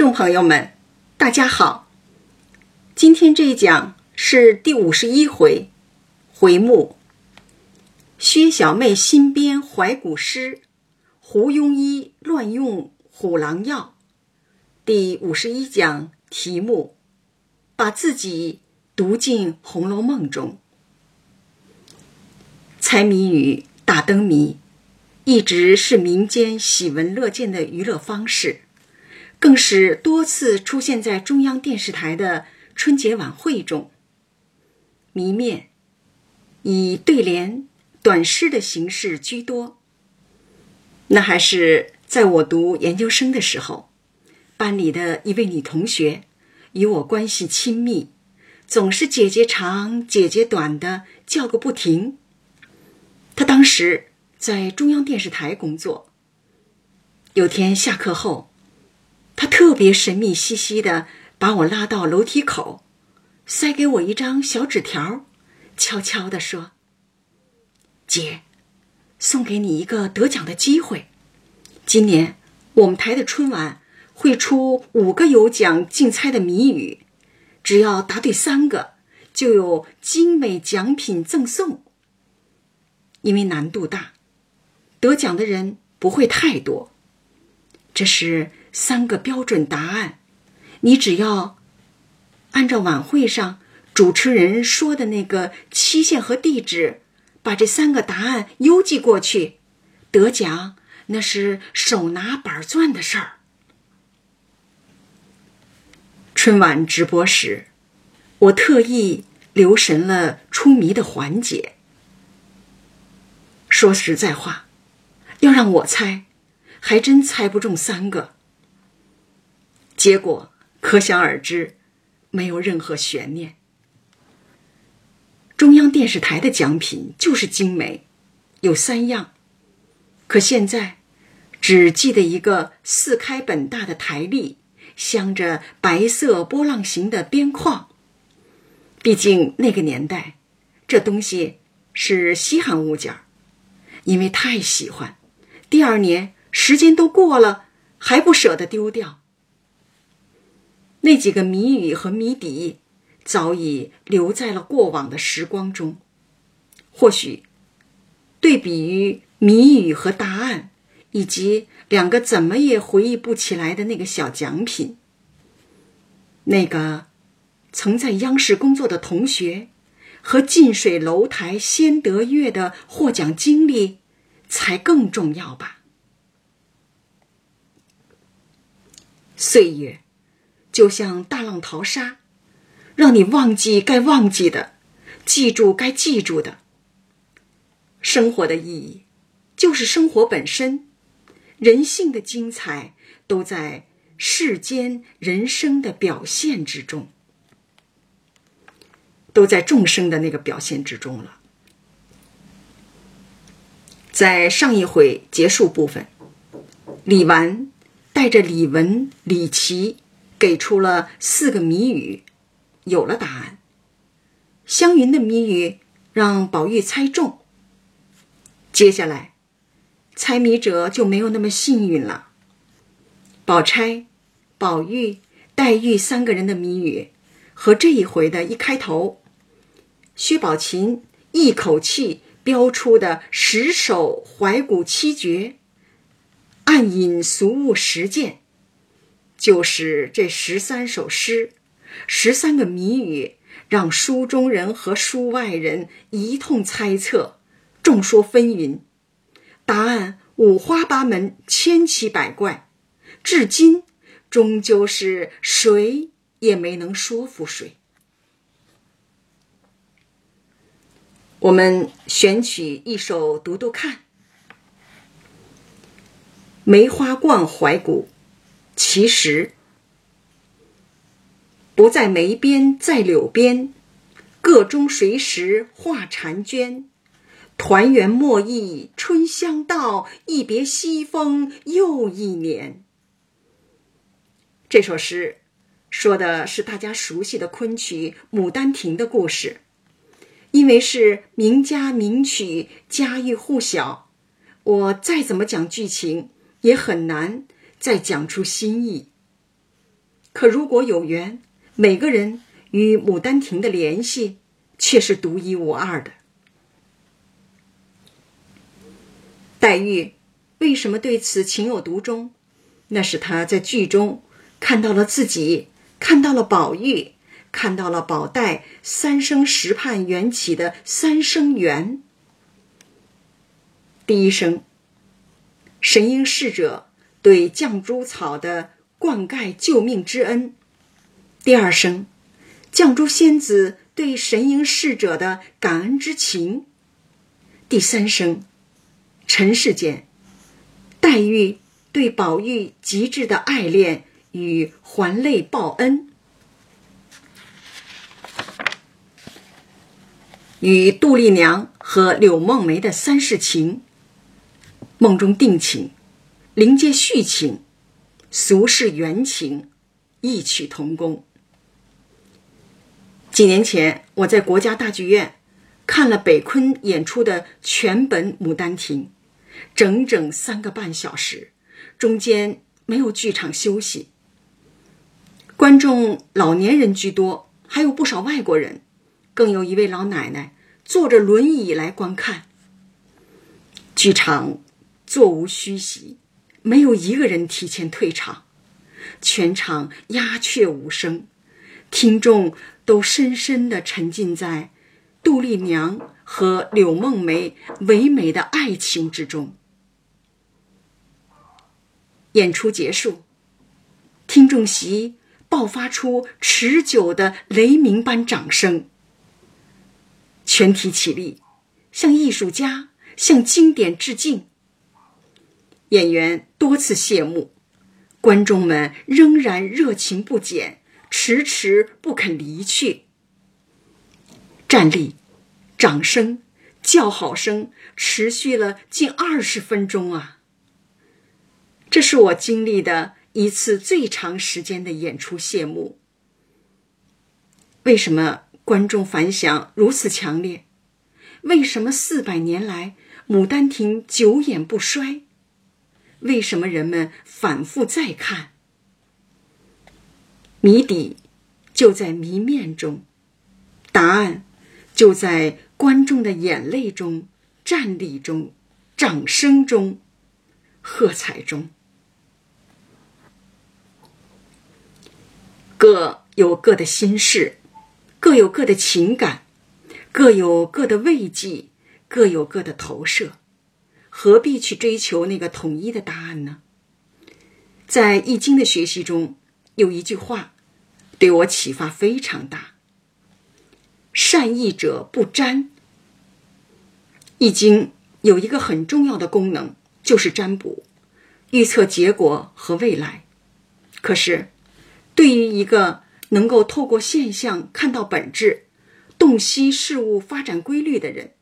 众朋友们，大家好。今天这一讲是第五十一回，回目：薛小妹新编怀古诗，胡庸医乱用虎狼药。第五十一讲题目：把自己读进《红楼梦》中。猜谜语、打灯谜，一直是民间喜闻乐见的娱乐方式。更是多次出现在中央电视台的春节晚会中。谜面以对联、短诗的形式居多。那还是在我读研究生的时候，班里的一位女同学与我关系亲密，总是姐姐长、姐姐短的叫个不停。她当时在中央电视台工作。有天下课后。他特别神秘兮兮的把我拉到楼梯口，塞给我一张小纸条，悄悄地说：“姐，送给你一个得奖的机会。今年我们台的春晚会出五个有奖竞猜的谜语，只要答对三个，就有精美奖品赠送。因为难度大，得奖的人不会太多。这是。”三个标准答案，你只要按照晚会上主持人说的那个期限和地址，把这三个答案邮寄过去，得奖那是手拿板钻的事儿。春晚直播时，我特意留神了出谜的环节。说实在话，要让我猜，还真猜不中三个。结果可想而知，没有任何悬念。中央电视台的奖品就是精美，有三样，可现在只记得一个四开本大的台历，镶着白色波浪形的边框。毕竟那个年代，这东西是稀罕物件儿，因为太喜欢，第二年时间都过了，还不舍得丢掉。那几个谜语和谜底，早已留在了过往的时光中。或许，对比于谜语和答案，以及两个怎么也回忆不起来的那个小奖品，那个曾在央视工作的同学和近水楼台先得月的获奖经历，才更重要吧。岁月。就像大浪淘沙，让你忘记该忘记的，记住该记住的。生活的意义，就是生活本身，人性的精彩都在世间人生的表现之中，都在众生的那个表现之中了。在上一回结束部分，李纨带着李文、李琦。给出了四个谜语，有了答案。湘云的谜语让宝玉猜中。接下来，猜谜者就没有那么幸运了。宝钗、宝玉、黛玉三个人的谜语和这一回的一开头，薛宝琴一口气标出的十首怀古七绝，暗引俗物实践。就是这十三首诗，十三个谜语，让书中人和书外人一通猜测，众说纷纭，答案五花八门，千奇百怪，至今终究是谁也没能说服谁。我们选取一首读读看，《梅花冠怀古》。其实，不在梅边，在柳边，个中谁识画婵娟？团圆莫忆春香到，一别西风又一年。这首诗说的是大家熟悉的昆曲《牡丹亭》的故事，因为是名家名曲，家喻户晓，我再怎么讲剧情也很难。再讲出新意。可如果有缘，每个人与《牡丹亭》的联系却是独一无二的。黛玉为什么对此情有独钟？那是她在剧中看到了自己，看到了宝玉，看到了宝黛三生石畔缘起的三生缘。第一声，神瑛侍者对绛珠草的灌溉救命之恩；第二声，绛珠仙子对神瑛侍者的感恩之情；第三声。尘世间，黛玉对宝玉极致的爱恋与还泪报恩，与杜丽娘和柳梦梅的三世情，梦中定情，灵界续情，俗世缘情，异曲同工。几年前，我在国家大剧院看了北昆演出的全本《牡丹亭》。整整三个半小时，中间没有剧场休息。观众老年人居多，还有不少外国人，更有一位老奶奶坐着轮椅来观看。剧场座无虚席，没有一个人提前退场，全场鸦雀无声，听众都深深的沉浸在杜丽娘。和柳梦梅唯美的爱情之中，演出结束，听众席爆发出持久的雷鸣般掌声。全体起立，向艺术家、向经典致敬。演员多次谢幕，观众们仍然热情不减，迟迟不肯离去。站立。掌声、叫好声持续了近二十分钟啊！这是我经历的一次最长时间的演出谢幕。为什么观众反响如此强烈？为什么四百年来《牡丹亭》久演不衰？为什么人们反复再看？谜底就在谜面中，答案就在。观众的眼泪中、站立中、掌声中、喝彩中，各有各的心事，各有各的情感，各有各的慰藉，各有各的投射，何必去追求那个统一的答案呢？在《易经》的学习中，有一句话对我启发非常大。善易者不占。易经有一个很重要的功能，就是占卜，预测结果和未来。可是，对于一个能够透过现象看到本质、洞悉事物发展规律的人，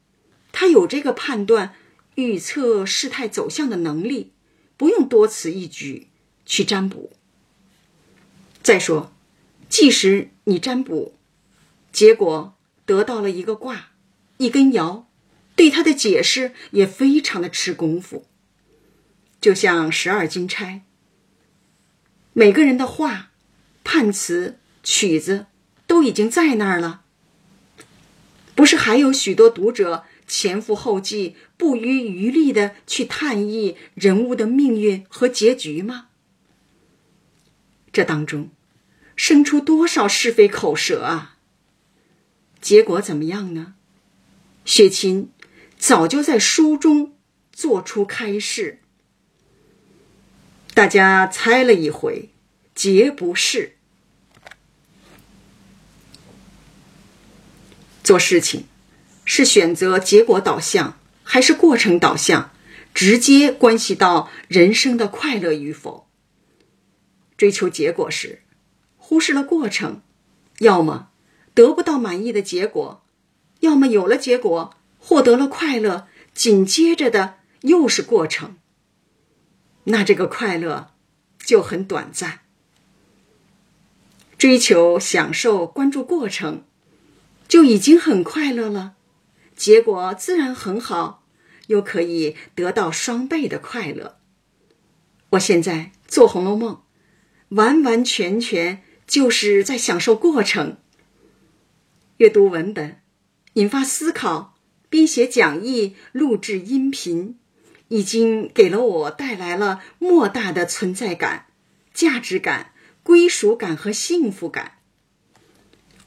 他有这个判断、预测事态走向的能力，不用多此一举去占卜。再说，即使你占卜，结果。得到了一个卦，一根爻，对他的解释也非常的吃功夫。就像十二金钗，每个人的话、判词、曲子都已经在那儿了，不是还有许多读者前赴后继、不遗余力的去探忆人物的命运和结局吗？这当中，生出多少是非口舌啊！结果怎么样呢？雪琴早就在书中做出开示，大家猜了一回，皆不是。做事情是选择结果导向还是过程导向，直接关系到人生的快乐与否。追求结果时，忽视了过程，要么。得不到满意的结果，要么有了结果获得了快乐，紧接着的又是过程。那这个快乐就很短暂。追求、享受、关注过程，就已经很快乐了，结果自然很好，又可以得到双倍的快乐。我现在做《红楼梦》，完完全全就是在享受过程。阅读文本，引发思考，编写讲义，录制音频，已经给了我带来了莫大的存在感、价值感、归属感和幸福感。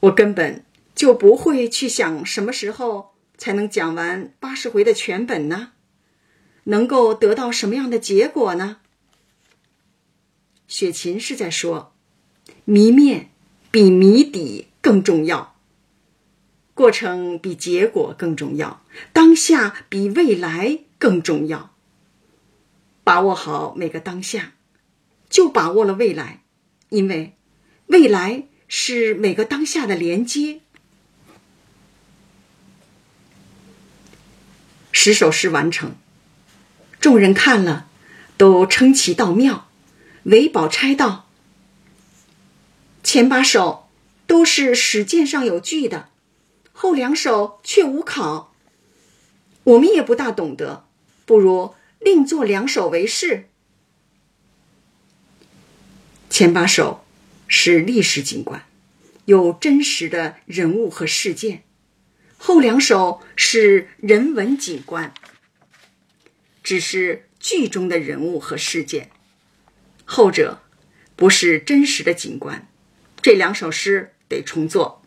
我根本就不会去想什么时候才能讲完八十回的全本呢？能够得到什么样的结果呢？雪琴是在说，谜面比谜底更重要，过程比结果更重要，当下比未来更重要。把握好每个当下，就把握了未来，因为未来是每个当下的连接。十首诗完成，众人看了，都称其道妙。韦宝钗道：“前八首都是史鉴上有据的，后两首却无考。我们也不大懂得，不如另作两首为是。前八首是历史景观，有真实的人物和事件；后两首是人文景观，只是剧中的人物和事件。”后者不是真实的景观，这两首诗得重做。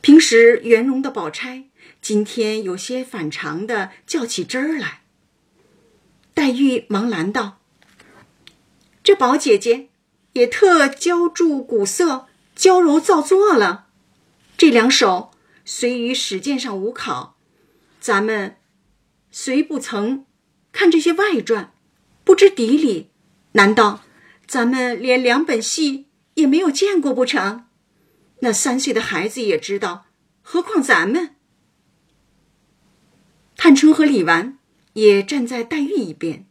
平时圆融的宝钗，今天有些反常的较起真儿来。黛玉忙拦道：“这宝姐姐也特浇筑古色，娇柔造作了。这两首虽于史鉴上无考，咱们虽不曾看这些外传，不知底里。”难道咱们连两本戏也没有见过不成？那三岁的孩子也知道，何况咱们？探春和李纨也站在黛玉一边。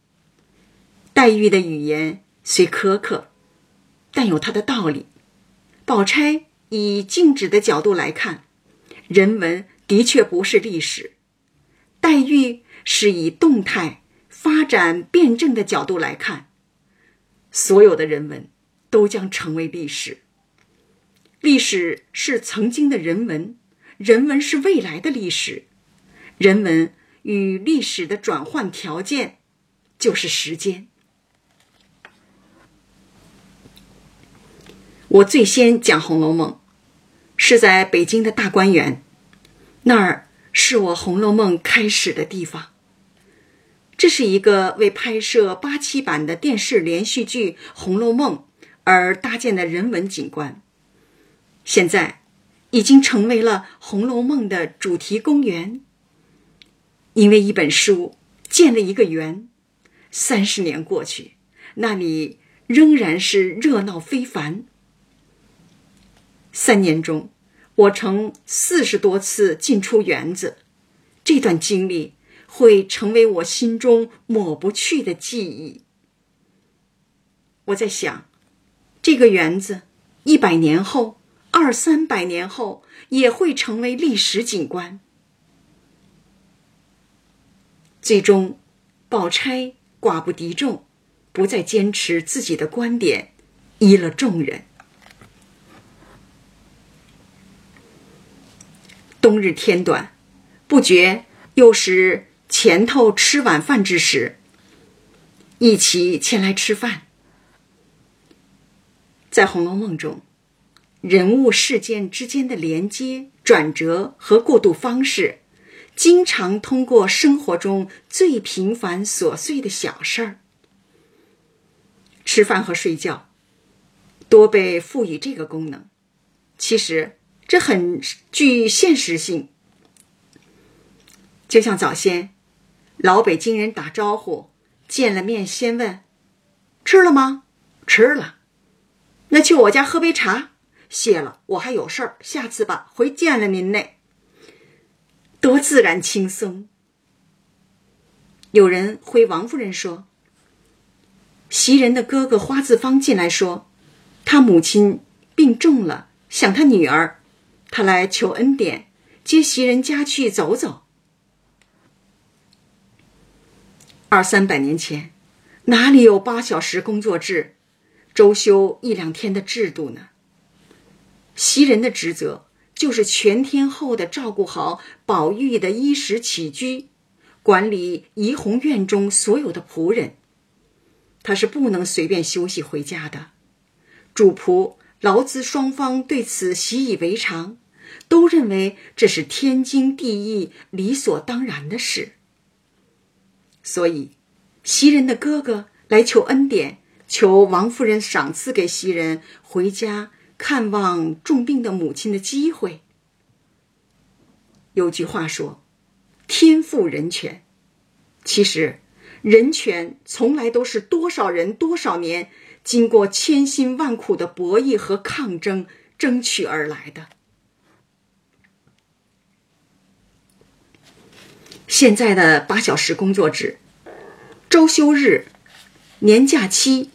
黛玉的语言虽苛刻，但有她的道理。宝钗以静止的角度来看，人文的确不是历史；黛玉是以动态发展辩证的角度来看。所有的人文都将成为历史。历史是曾经的人文，人文是未来的历史。人文与历史的转换条件就是时间。我最先讲《红楼梦》，是在北京的大观园，那儿是我《红楼梦》开始的地方。这是一个为拍摄八七版的电视连续剧《红楼梦》而搭建的人文景观，现在已经成为了《红楼梦》的主题公园。因为一本书建了一个园，三十年过去，那里仍然是热闹非凡。三年中，我曾四十多次进出园子，这段经历。会成为我心中抹不去的记忆。我在想，这个园子一百年后、二三百年后也会成为历史景观。最终，宝钗寡不敌众，不再坚持自己的观点，依了众人。冬日天短，不觉又是。前头吃晚饭之时，一起前来吃饭。在《红楼梦》中，人物事件之间的连接、转折和过渡方式，经常通过生活中最平凡琐碎的小事儿，吃饭和睡觉，多被赋予这个功能。其实这很具现实性，就像早先。老北京人打招呼，见了面先问：“吃了吗？”“吃了。”“那去我家喝杯茶。”“谢了，我还有事儿，下次吧。”“回见了您嘞。”多自然轻松。有人回王夫人说：“袭人的哥哥花自芳进来说，他母亲病重了，想他女儿，他来求恩典，接袭人家去走走。”二三百年前，哪里有八小时工作制？周休一两天的制度呢？袭人的职责就是全天候的照顾好宝玉的衣食起居，管理怡红院中所有的仆人。他是不能随便休息回家的。主仆劳资双方对此习以为常，都认为这是天经地义、理所当然的事。所以，袭人的哥哥来求恩典。求王夫人赏赐给袭人回家看望重病的母亲的机会。有句话说：“天赋人权。”其实，人权从来都是多少人多少年经过千辛万苦的博弈和抗争争取而来的。现在的八小时工作制、周休日、年假期。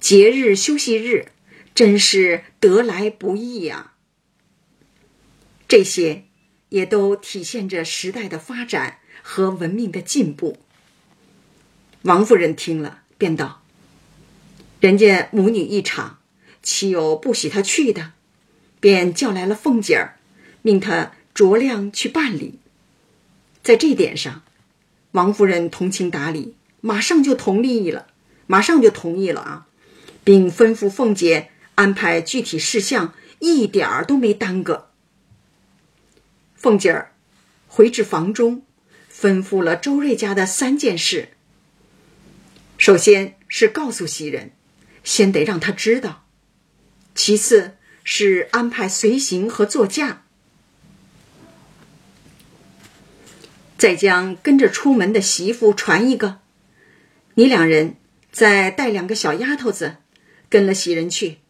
节日休息日，真是得来不易呀。这些也都体现着时代的发展和文明的进步。王夫人听了，便道：“人家母女一场，岂有不许她去的？”便叫来了凤姐儿，命她酌量去办理。在这点上，王夫人通情达理，马上就同意了，马上就同意了啊。并吩咐凤姐安排具体事项，一点儿都没耽搁。凤姐儿回至房中，吩咐了周瑞家的三件事。首先是告诉袭人，先得让他知道；其次是安排随行和座驾，再将跟着出门的媳妇传一个。你两人再带两个小丫头子。跟了袭人去，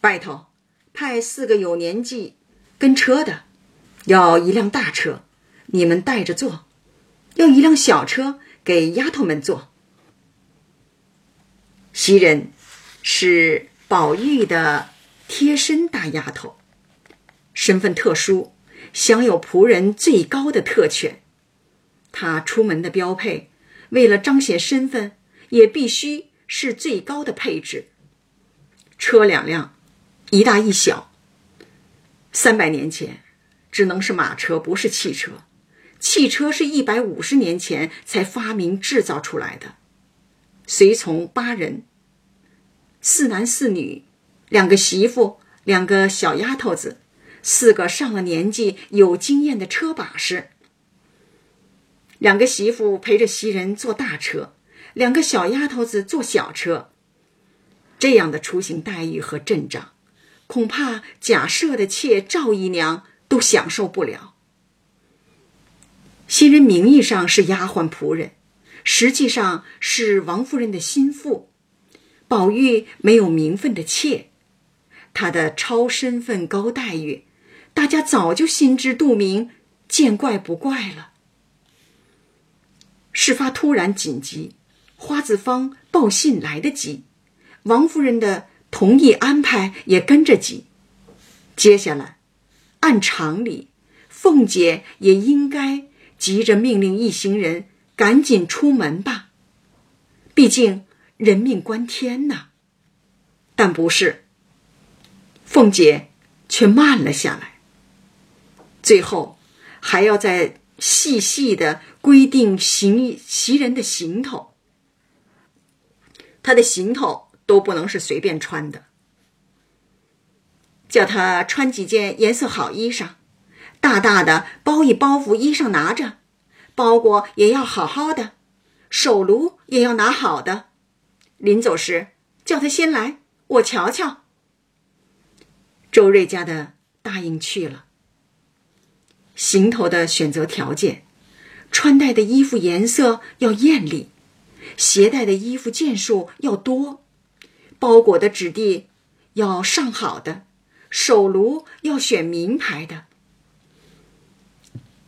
外头派四个有年纪跟车的，要一辆大车，你们带着坐；要一辆小车给丫头们坐。袭人是宝玉的贴身大丫头，身份特殊，享有仆人最高的特权。他出门的标配，为了彰显身份，也必须是最高的配置。车两辆，一大一小。三百年前，只能是马车，不是汽车。汽车是一百五十年前才发明制造出来的。随从八人，四男四女，两个媳妇，两个小丫头子，四个上了年纪、有经验的车把式。两个媳妇陪着袭人坐大车，两个小丫头子坐小车。这样的出行待遇和阵仗，恐怕贾赦的妾赵姨娘都享受不了。袭人名义上是丫鬟仆人，实际上是王夫人的心腹。宝玉没有名分的妾，他的超身份高待遇，大家早就心知肚明，见怪不怪了。事发突然紧急，花子方报信来得及。王夫人的同意安排也跟着急。接下来，按常理，凤姐也应该急着命令一行人赶紧出门吧。毕竟人命关天呐。但不是，凤姐却慢了下来。最后，还要在细细的规定行袭人的行头。他的行头。都不能是随便穿的，叫他穿几件颜色好衣裳，大大的包一包袱衣裳拿着，包裹也要好好的，手炉也要拿好的。临走时叫他先来，我瞧瞧。周瑞家的答应去了。行头的选择条件，穿戴的衣服颜色要艳丽，携带的衣服件数要多。包裹的质地要上好的，手炉要选名牌的。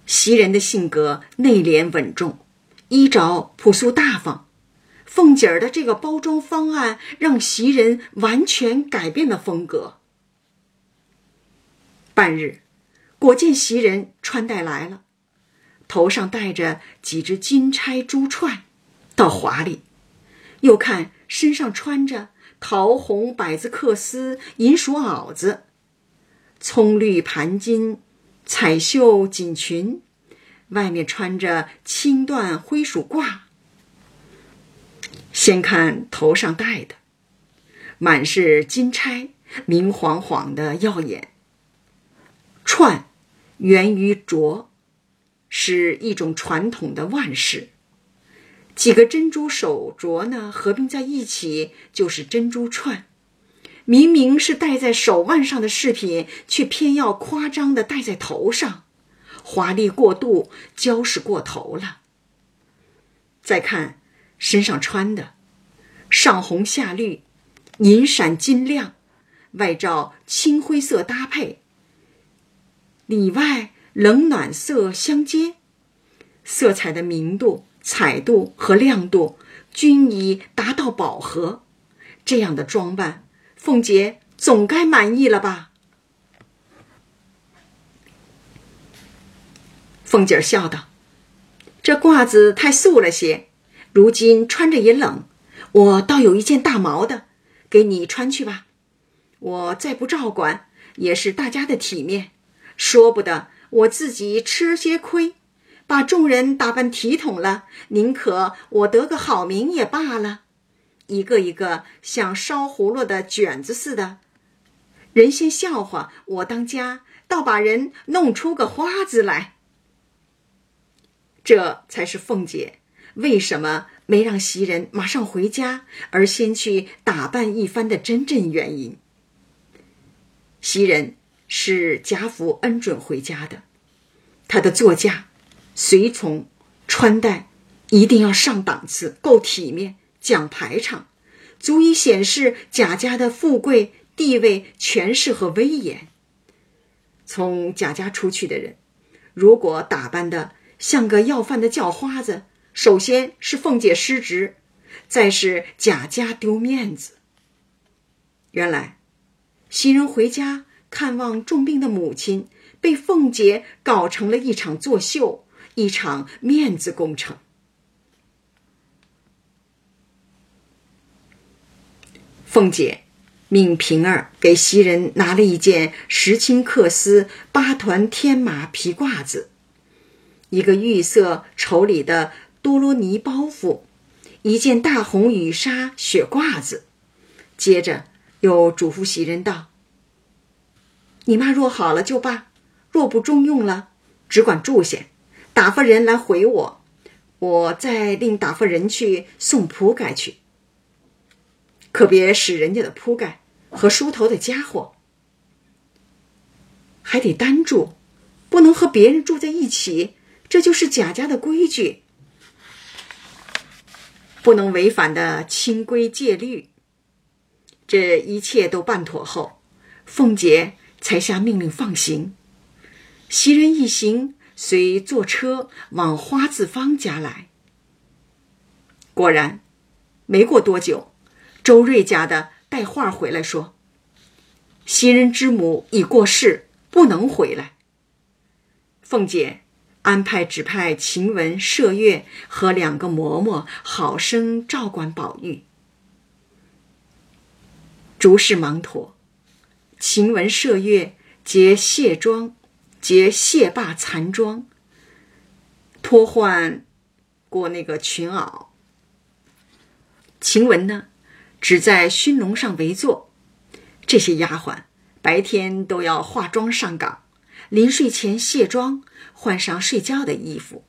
袭人的性格内敛稳重，衣着朴素大方。凤姐儿的这个包装方案让袭人完全改变了风格。半日，果见袭人穿戴来了，头上戴着几只金钗珠串，倒华丽。又看。身上穿着桃红百子缂丝银鼠袄子，葱绿盘金彩绣锦裙，外面穿着青缎灰鼠褂。先看头上戴的，满是金钗，明晃晃的耀眼。串源于镯，是一种传统的腕饰。几个珍珠手镯呢，合并在一起就是珍珠串。明明是戴在手腕上的饰品，却偏要夸张的戴在头上，华丽过度，娇饰过头了。再看身上穿的，上红下绿，银闪金亮，外罩青灰色搭配，里外冷暖色相接，色彩的明度。彩度和亮度均已达到饱和，这样的装扮，凤姐总该满意了吧？凤姐笑道：“这褂子太素了些，如今穿着也冷，我倒有一件大毛的，给你穿去吧。我再不照管，也是大家的体面，说不得我自己吃些亏。”把众人打扮体统了，宁可我得个好名也罢了。一个一个像烧葫芦的卷子似的，人先笑话我当家，倒把人弄出个花子来。这才是凤姐为什么没让袭人马上回家，而先去打扮一番的真正原因。袭人是贾府恩准回家的，他的座驾。随从穿戴一定要上档次，够体面，讲排场，足以显示贾家的富贵地位、权势和威严。从贾家出去的人，如果打扮的像个要饭的叫花子，首先是凤姐失职，再是贾家丢面子。原来，袭人回家看望重病的母亲，被凤姐搞成了一场作秀。一场面子工程。凤姐命平儿给袭人拿了一件石青缂丝八团天马皮褂子，一个玉色绸里的多罗尼包袱，一件大红羽纱雪褂子。接着又嘱咐袭人道：“你妈若好了就罢，若不中用了，只管住下。”打发人来回我，我再另打发人去送铺盖去。可别使人家的铺盖和梳头的家伙，还得单住，不能和别人住在一起。这就是贾家的规矩，不能违反的清规戒律。这一切都办妥后，凤姐才下命令放行。袭人一行。随坐车往花字坊家来。果然，没过多久，周瑞家的带话回来说：“袭人之母已过世，不能回来。”凤姐安排指派晴雯、麝月和两个嬷嬷好生照管宝玉。诸事忙妥，晴雯、麝月结卸妆。结卸罢残妆，脱换过那个裙袄。晴雯呢，只在熏笼上围坐。这些丫鬟白天都要化妆上岗，临睡前卸妆，换上睡觉的衣服。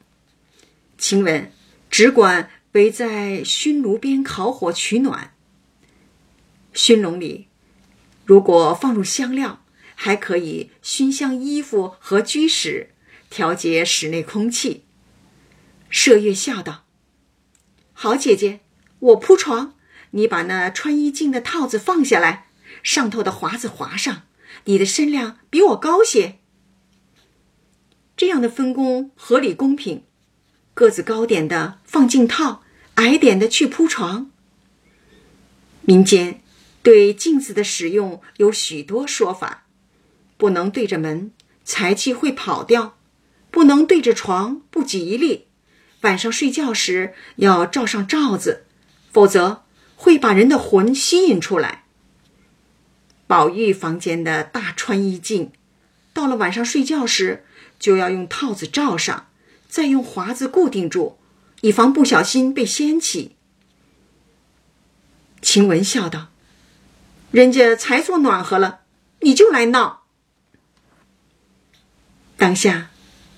晴雯只管围在熏炉边烤火取暖。熏笼里如果放入香料。还可以熏香衣服和居室，调节室内空气。麝月笑道：“好姐姐，我铺床，你把那穿衣镜的套子放下来，上头的华子划上。你的身量比我高些，这样的分工合理公平。个子高点的放镜套，矮点的去铺床。民间对镜子的使用有许多说法。”不能对着门，财气会跑掉；不能对着床，不吉利。晚上睡觉时要罩上罩子，否则会把人的魂吸引出来。宝玉房间的大穿衣镜，到了晚上睡觉时，就要用套子罩上，再用华子固定住，以防不小心被掀起。晴雯笑道：“人家才做暖和了，你就来闹。”当下，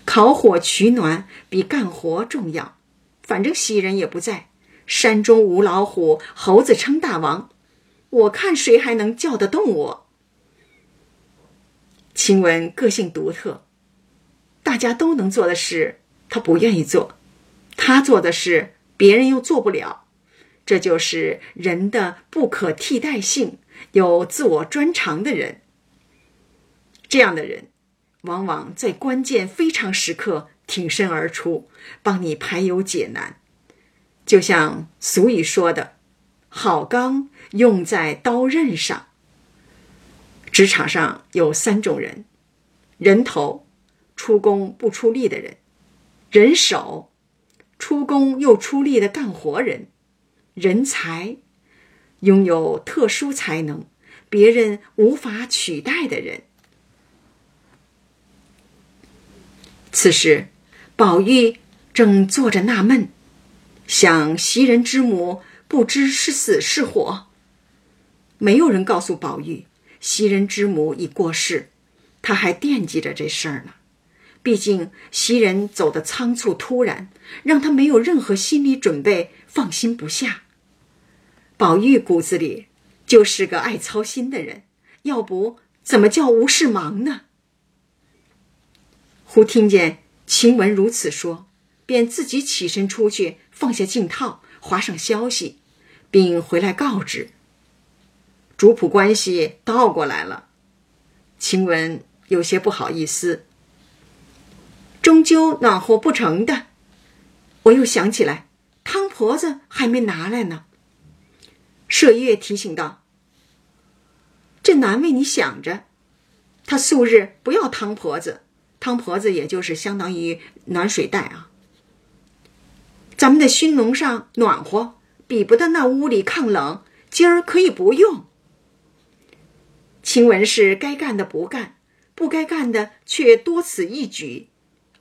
烤火取暖比干活重要。反正袭人也不在，山中无老虎，猴子称大王。我看谁还能叫得动我？晴雯个性独特，大家都能做的事，她不愿意做；她做的事，别人又做不了。这就是人的不可替代性，有自我专长的人。这样的人，往往在关键非常时刻挺身而出，帮你排忧解难。就像俗语说的：“好钢。”用在刀刃上。职场上有三种人：人头，出工不出力的人；人手，出工又出力的干活人；人才，拥有特殊才能，别人无法取代的人。此时，宝玉正坐着纳闷，想袭人之母不知是死是活。没有人告诉宝玉，袭人之母已过世，他还惦记着这事儿呢。毕竟袭人走得仓促突然，让他没有任何心理准备，放心不下。宝玉骨子里就是个爱操心的人，要不怎么叫无事忙呢？忽听见晴雯如此说，便自己起身出去，放下镜套，划上消息，并回来告知。主仆关系倒过来了，晴雯有些不好意思。终究暖和不成的，我又想起来，汤婆子还没拿来呢。麝月提醒道：“这难为你想着，他素日不要汤婆子，汤婆子也就是相当于暖水袋啊。咱们的熏笼上暖和，比不得那屋里抗冷，今儿可以不用。”晴雯是该干的不干，不该干的却多此一举，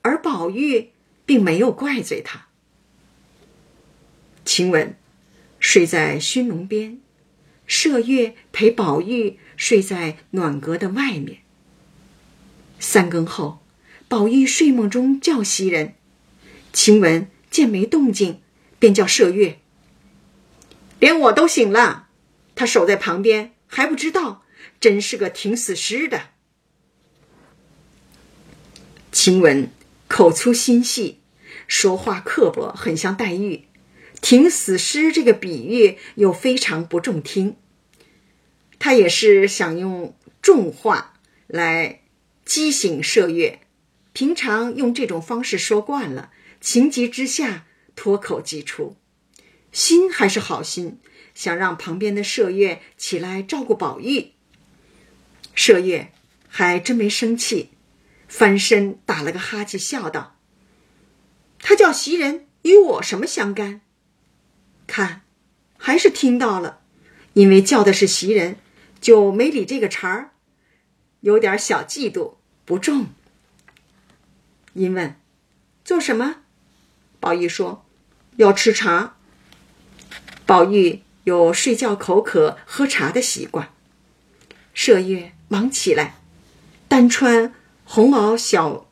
而宝玉并没有怪罪他。晴雯睡在熏笼边，麝月陪宝玉睡在暖阁的外面。三更后，宝玉睡梦中叫袭人，晴雯见没动静，便叫麝月。连我都醒了，他守在旁边还不知道。真是个挺死尸的。晴雯口粗心细，说话刻薄，很像黛玉。挺死尸这个比喻又非常不中听。他也是想用重话来激醒麝月，平常用这种方式说惯了，情急之下脱口即出。心还是好心，想让旁边的麝月起来照顾宝玉。麝月还真没生气，翻身打了个哈欠，笑道：“他叫袭人，与我什么相干？看，还是听到了，因为叫的是袭人，就没理这个茬儿，有点小嫉妒，不中。”因问：“做什么？”宝玉说：“要吃茶。”宝玉有睡觉口渴、喝茶的习惯。麝月。忙起来，单穿红袄小，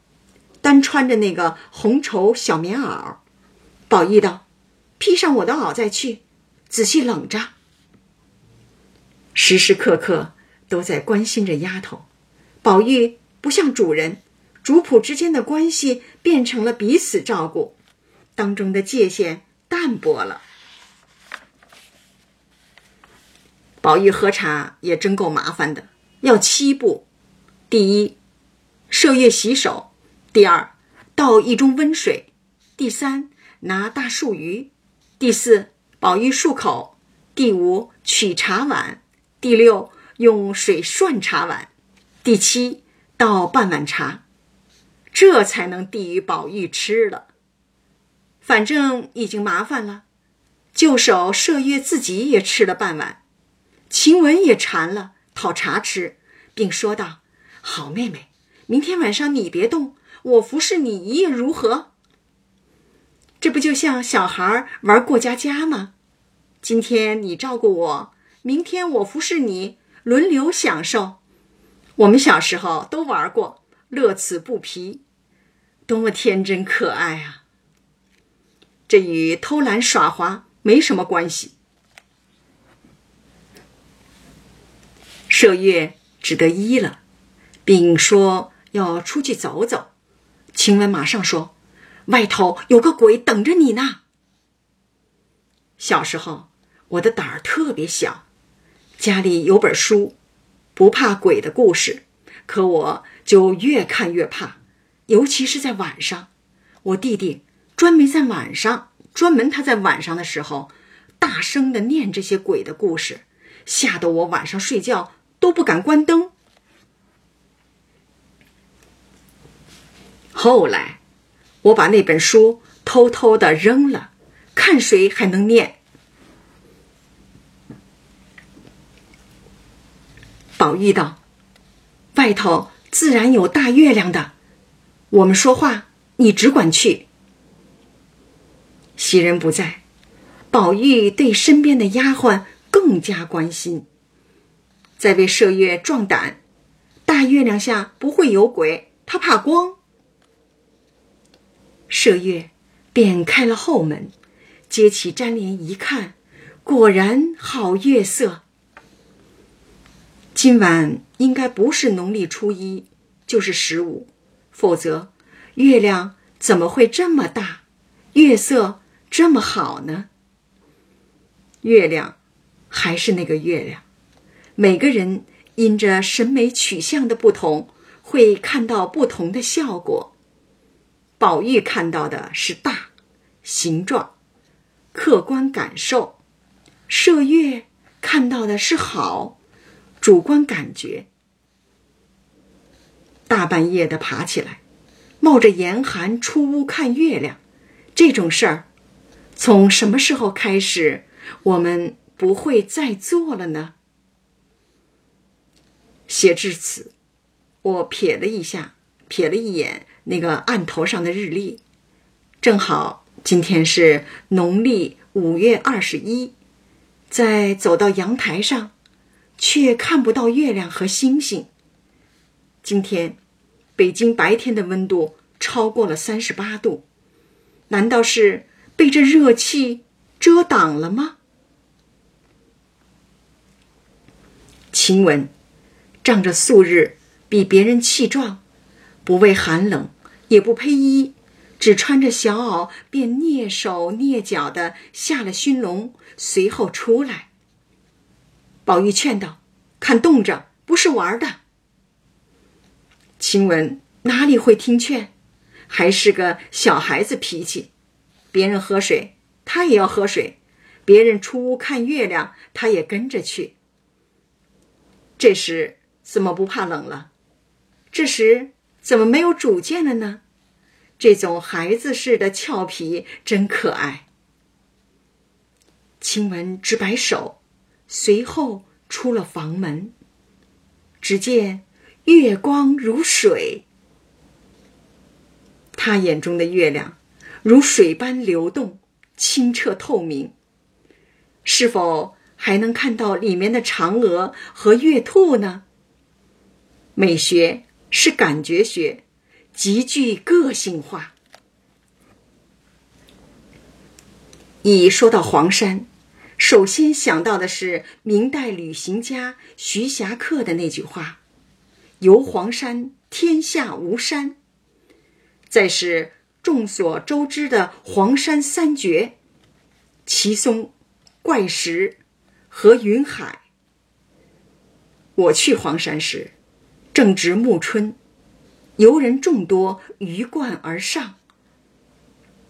单穿着那个红绸小棉袄。宝玉道：“披上我的袄再去，仔细冷着。”时时刻刻都在关心着丫头。宝玉不像主人，主仆之间的关系变成了彼此照顾，当中的界限淡薄了。宝玉喝茶也真够麻烦的。要七步：第一，麝月洗手；第二，倒一盅温水；第三，拿大树鱼；第四，宝玉漱口；第五，取茶碗；第六，用水涮茶碗；第七，倒半碗茶，这才能递与宝玉吃了。反正已经麻烦了，就手麝月自己也吃了半碗，晴雯也馋了，讨茶吃，并说道：“好妹妹，明天晚上你别动，我服侍你一夜如何？”这不就像小孩玩过家家吗？今天你照顾我，明天我服侍你，轮流享受。我们小时候都玩过，乐此不疲，多么天真可爱啊！这与偷懒耍滑没什么关系。麝月只得依了，并说要出去走走。晴雯马上说：“外头有个鬼等着你呢。”小时候，我的胆儿特别小，家里有本书。不怕鬼的故事，可我就越看越怕，尤其是在晚上。我弟弟专门在晚上，专门他在晚上的时候，大声的念这些鬼的故事，吓得我晚上睡觉都不敢关灯。后来，我把那本书偷偷的扔了，看谁还能念。宝玉道：“外头自然有大月亮的，我们说话你只管去。”袭人不在，宝玉对身边的丫鬟更加关心，在为麝月壮胆。大月亮下不会有鬼，他怕光。麝月便开了后门，揭起毡帘一看，果然好月色。今晚应该不是农历初一，就是十五，否则月亮怎么会这么大，月色这么好呢？月亮还是那个月亮，每个人因着审美取向的不同，会看到不同的效果。宝玉看到的是大形状，客观感受；麝月看到的是好。主观感觉，大半夜的爬起来，冒着严寒出屋看月亮，这种事儿，从什么时候开始，我们不会再做了呢？写至此，我瞥了一下，瞥了一眼那个案头上的日历，正好今天是农历五月二十一，在走到阳台上。却看不到月亮和星星。今天，北京白天的温度超过了三十八度，难道是被这热气遮挡了吗？晴雯仗着素日比别人气壮，不畏寒冷，也不披衣，只穿着小袄，便蹑手蹑脚的下了熏笼，随后出来。宝玉劝道：“看冻着，不是玩的。”晴雯哪里会听劝，还是个小孩子脾气。别人喝水，他也要喝水；别人出屋看月亮，他也跟着去。这时怎么不怕冷了？这时怎么没有主见了呢？这种孩子似的俏皮，真可爱。晴雯只摆手。随后出了房门，只见月光如水。他眼中的月亮如水般流动，清澈透明。是否还能看到里面的嫦娥和月兔呢？美学是感觉学，极具个性化。一说到黄山。首先想到的是明代旅行家徐霞客的那句话：“游黄山，天下无山。”再是众所周知的黄山三绝：奇松、怪石和云海。我去黄山时，正值暮春，游人众多，鱼贯而上。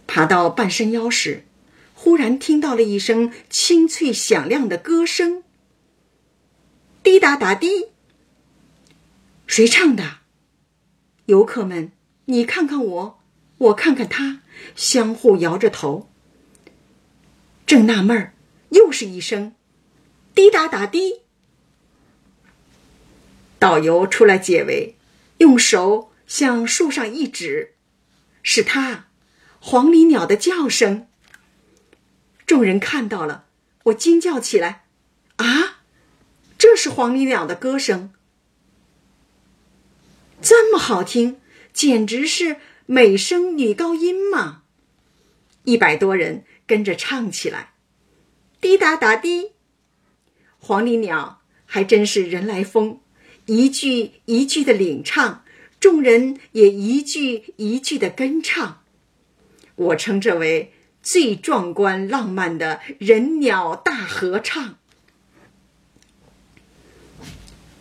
爬到半山腰时。忽然听到了一声清脆响亮的歌声，滴答答滴。谁唱的？游客们，你看看我，我看看他，相互摇着头。正纳闷儿，又是一声“滴答答滴”。导游出来解围，用手向树上一指，是他，黄鹂鸟的叫声。众人看到了，我惊叫起来：“啊，这是黄鹂鸟的歌声！这么好听，简直是美声女高音嘛！”一百多人跟着唱起来：“滴答答滴。”黄鹂鸟还真是人来疯，一句一句的领唱，众人也一句一句的跟唱。我称这为最壮观浪漫的人鸟大合唱。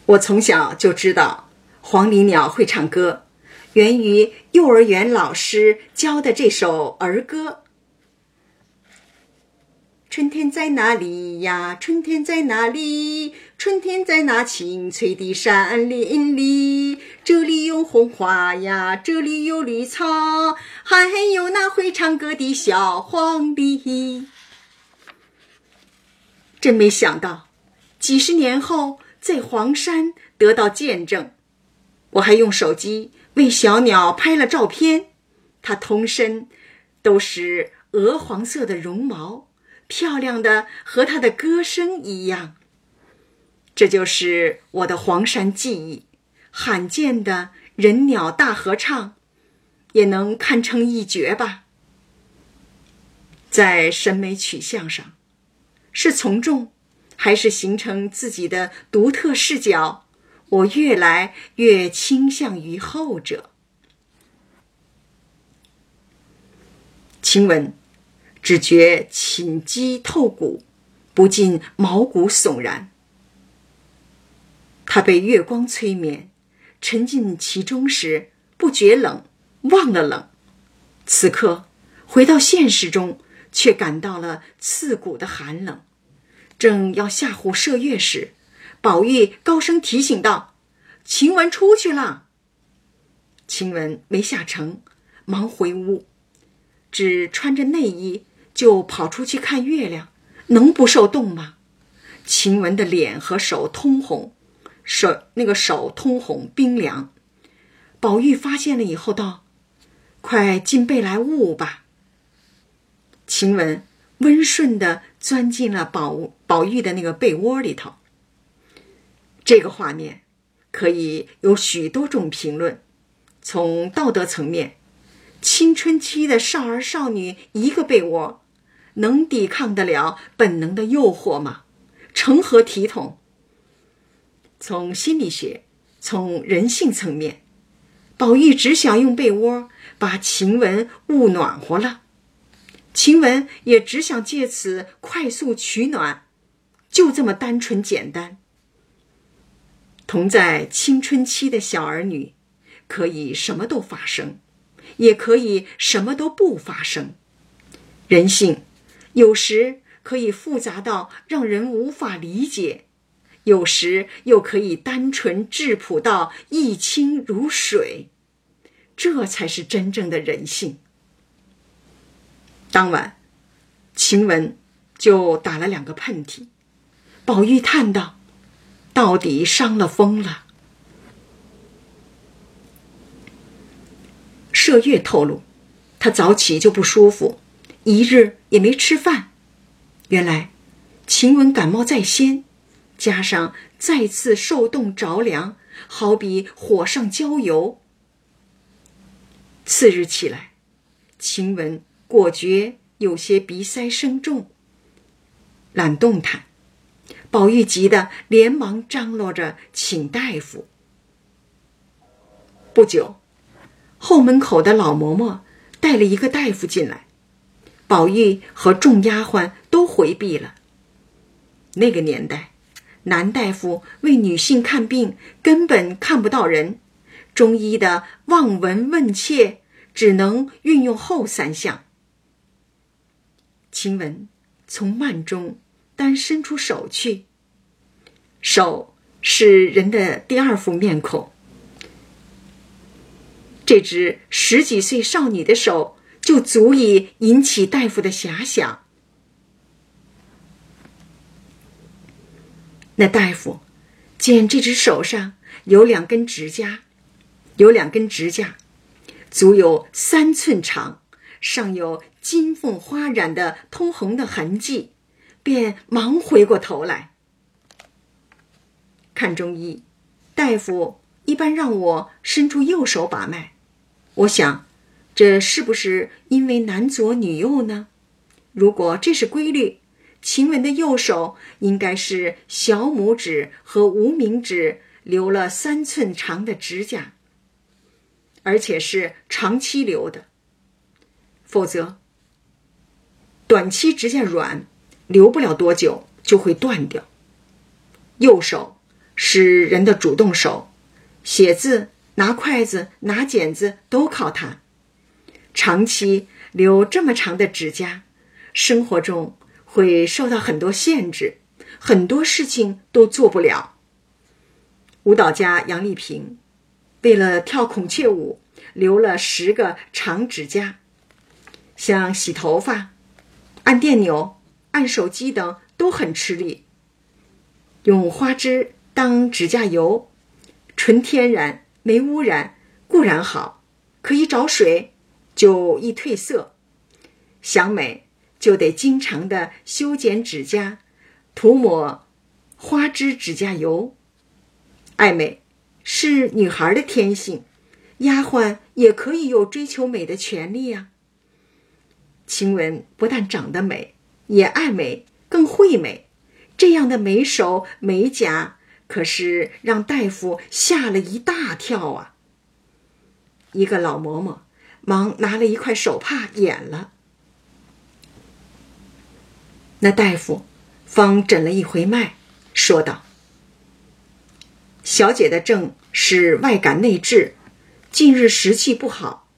我从小就知道黄鹂鸟会唱歌，源于幼儿园老师教的这首儿歌。春天在哪里呀？春天在哪里？春天在那青翠的山林里。这里有红花呀，这里有绿草，还有那会唱歌的小黄鹂。真没想到，几十年后在黄山得到见证。我还用手机为小鸟拍了照片，它通身都是鹅黄色的绒毛。漂亮的和它的歌声一样，这就是我的黄山记忆，罕见的人鸟大合唱，也能堪称一绝吧。在审美取向上，是从众，还是形成自己的独特视角？我越来越倾向于后者。请问。只觉寝肌透骨，不禁毛骨悚然。他被月光催眠，沉浸其中时不觉冷，忘了冷。此刻回到现实中，却感到了刺骨的寒冷。正要下湖射月时，宝玉高声提醒道：“晴雯出去了。”晴雯没下城，忙回屋，只穿着内衣。就跑出去看月亮，能不受冻吗？晴雯的脸和手通红，手那个手通红冰凉。宝玉发现了以后道：“快进被来捂吧。”晴雯温顺的钻进了宝宝玉的那个被窝里头。这个画面可以有许多种评论。从道德层面，青春期的少儿少女一个被窝。能抵抗得了本能的诱惑吗？成何体统？从心理学，从人性层面，宝玉只想用被窝把晴雯捂暖和了，晴雯也只想借此快速取暖，就这么单纯简单。同在青春期的小儿女，可以什么都发生，也可以什么都不发生。人性。有时可以复杂到让人无法理解，有时又可以单纯质朴到一清如水，这才是真正的人性。当晚，晴雯就打了两个喷嚏，宝玉叹道：“到底伤了风了。”麝月透露，他早起就不舒服。一日也没吃饭，原来晴雯感冒在先，加上再次受冻着凉，好比火上浇油。次日起来，晴雯果觉有些鼻塞声重，懒动弹。宝玉急得连忙张罗着请大夫。不久，后门口的老嬷嬷带了一个大夫进来。宝玉和众丫鬟都回避了。那个年代，男大夫为女性看病根本看不到人，中医的望闻问切只能运用后三项。晴雯从幔中单伸出手去，手是人的第二副面孔。这只十几岁少女的手。就足以引起大夫的遐想。那大夫见这只手上有两根指甲，有两根指甲，足有三寸长，上有金凤花染的通红的痕迹，便忙回过头来看中医。大夫一般让我伸出右手把脉，我想，这是不是因为男左女右呢？如果这是规律。晴雯的右手应该是小拇指和无名指留了三寸长的指甲，而且是长期留的。否则，短期指甲软，留不了多久就会断掉。右手是人的主动手，写字、拿筷子、拿剪子都靠它。长期留这么长的指甲，生活中。会受到很多限制，很多事情都做不了。舞蹈家杨丽萍为了跳孔雀舞，留了十个长指甲。像洗头发、按电钮、按手机等都很吃力。用花枝当指甲油，纯天然没污染固然好，可一着水就易褪色。想美。就得经常的修剪指甲，涂抹花枝指甲油。爱美是女孩的天性，丫鬟也可以有追求美的权利呀。晴雯不但长得美，也爱美，更会美。这样的美手美甲，可是让大夫吓了一大跳啊！一个老嬷嬷忙拿了一块手帕掩了。那大夫方诊了一回脉，说道：“小姐的症是外感内滞，近日时气不好，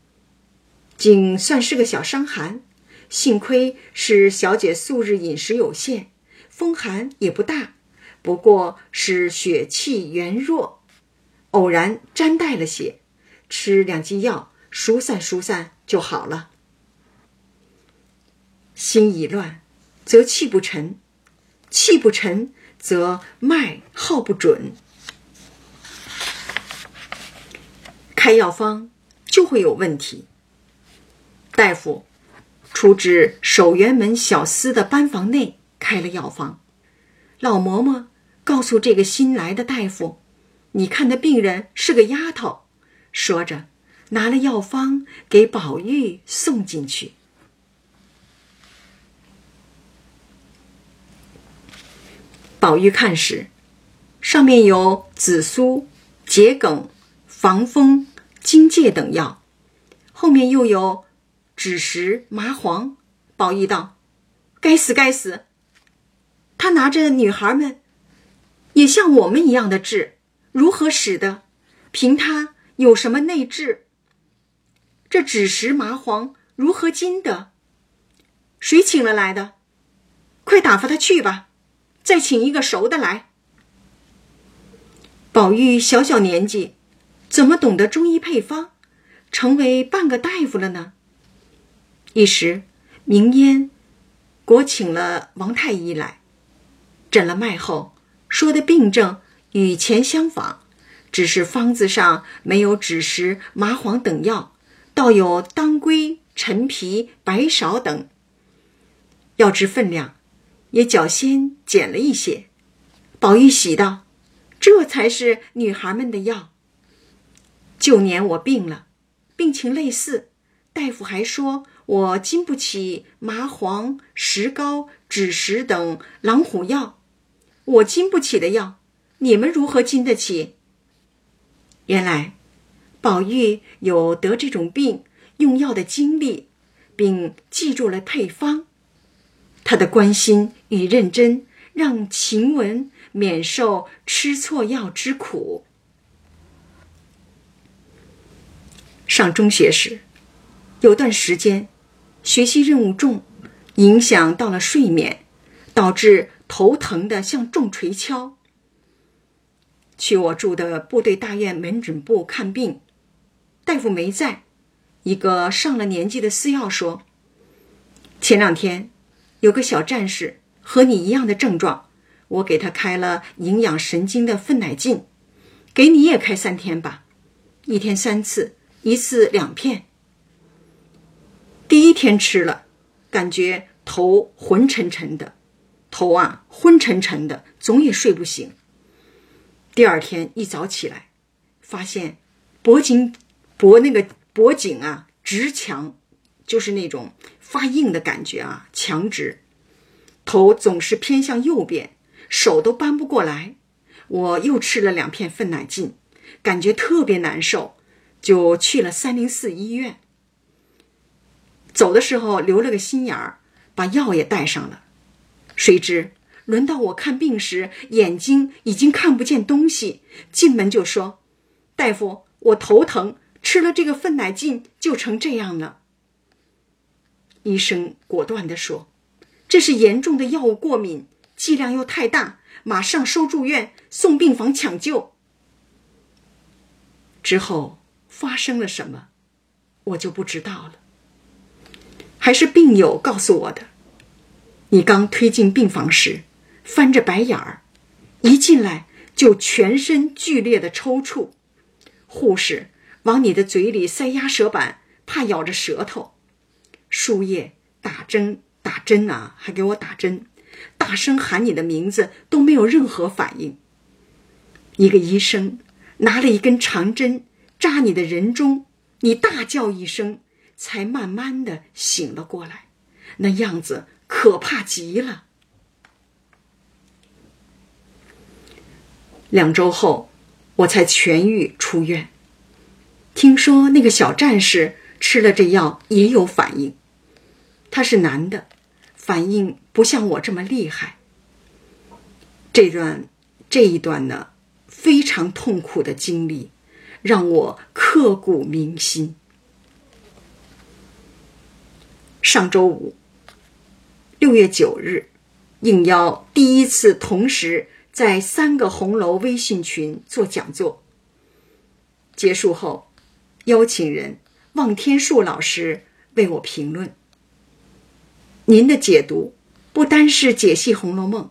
仅算是个小伤寒。幸亏是小姐素日饮食有限，风寒也不大，不过是血气元弱，偶然沾带了些，吃两剂药疏散疏散就好了。心已乱。”则气不沉，气不沉则脉号不准，开药方就会有问题。大夫出至守元门小厮的班房内开了药方，老嬷嬷告诉这个新来的大夫：“你看的病人是个丫头。”说着，拿了药方给宝玉送进去。宝玉看时，上面有紫苏、桔梗、防风、荆芥等药，后面又有枳实、麻黄。宝玉道：“该死，该死！他拿着女孩们，也像我们一样的治，如何使得？凭他有什么内治？这枳实、麻黄如何经的？谁请了来的？快打发他去吧。”再请一个熟的来。宝玉小小年纪，怎么懂得中医配方，成为半个大夫了呢？一时，明烟国请了王太医来，诊了脉后，说的病症与前相仿，只是方子上没有枳实、麻黄等药，倒有当归、陈皮、白芍等。药之分量。也脚先减了一些，宝玉喜道：“这才是女孩们的药。旧年我病了，病情类似，大夫还说我经不起麻黄、石膏、枳实等狼虎药。我经不起的药，你们如何经得起？”原来，宝玉有得这种病用药的经历，并记住了配方。他的关心与认真，让晴雯免受吃错药之苦。上中学时，有段时间，学习任务重，影响到了睡眠，导致头疼的像重锤敲。去我住的部队大院门诊部看病，大夫没在，一个上了年纪的私药说：“前两天。”有个小战士和你一样的症状，我给他开了营养神经的粪奶劲，给你也开三天吧，一天三次，一次两片。第一天吃了，感觉头昏沉沉的，头啊昏沉沉的，总也睡不醒。第二天一早起来，发现脖颈脖那个脖颈啊直强，就是那种发硬的感觉啊，强直。头总是偏向右边，手都搬不过来。我又吃了两片粪奶劲，感觉特别难受，就去了三零四医院。走的时候留了个心眼儿，把药也带上了。谁知轮到我看病时，眼睛已经看不见东西。进门就说：“大夫，我头疼，吃了这个粪奶劲就成这样了。”医生果断地说。这是严重的药物过敏，剂量又太大，马上收住院，送病房抢救。之后发生了什么，我就不知道了。还是病友告诉我的。你刚推进病房时，翻着白眼儿，一进来就全身剧烈的抽搐，护士往你的嘴里塞压舌板，怕咬着舌头，输液打针。打针啊，还给我打针，大声喊你的名字都没有任何反应。一个医生拿了一根长针扎你的人中，你大叫一声，才慢慢的醒了过来，那样子可怕极了。两周后，我才痊愈出院。听说那个小战士吃了这药也有反应，他是男的。反应不像我这么厉害。这段这一段呢，非常痛苦的经历，让我刻骨铭心。上周五，六月九日，应邀第一次同时在三个红楼微信群做讲座。结束后，邀请人望天树老师为我评论。您的解读不单是解析《红楼梦》，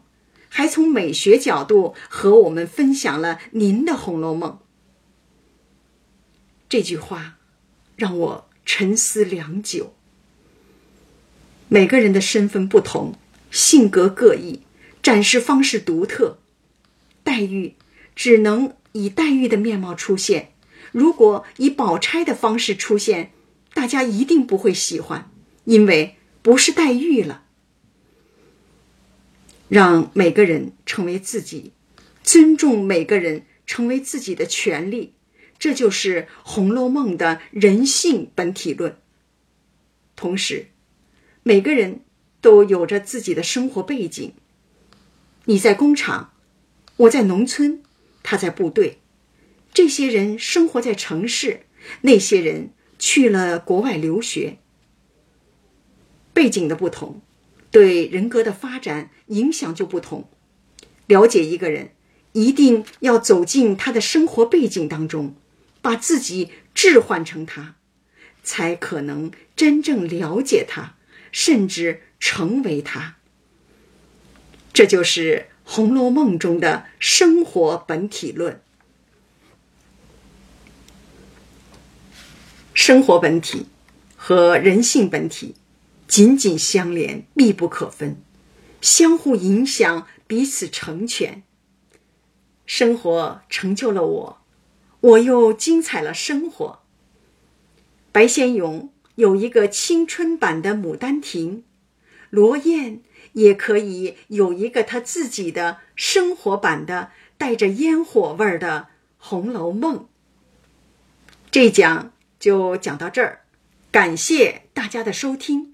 还从美学角度和我们分享了您的《红楼梦》。这句话让我沉思良久。每个人的身份不同，性格各异，展示方式独特，黛玉只能以黛玉的面貌出现。如果以宝钗的方式出现，大家一定不会喜欢，因为。不是黛玉了，让每个人成为自己，尊重每个人成为自己的权利，这就是《红楼梦》的人性本体论。同时，每个人都有着自己的生活背景。你在工厂，我在农村，他在部队，这些人生活在城市，那些人去了国外留学。背景的不同，对人格的发展影响就不同。了解一个人，一定要走进他的生活背景当中，把自己置换成他，才可能真正了解他，甚至成为他。这就是《红楼梦》中的生活本体论。生活本体和人性本体。紧紧相连，密不可分，相互影响，彼此成全。生活成就了我，我又精彩了生活。白先勇有一个青春版的《牡丹亭》，罗燕也可以有一个他自己的生活版的带着烟火味儿的《红楼梦》。这讲就讲到这儿，感谢大家的收听。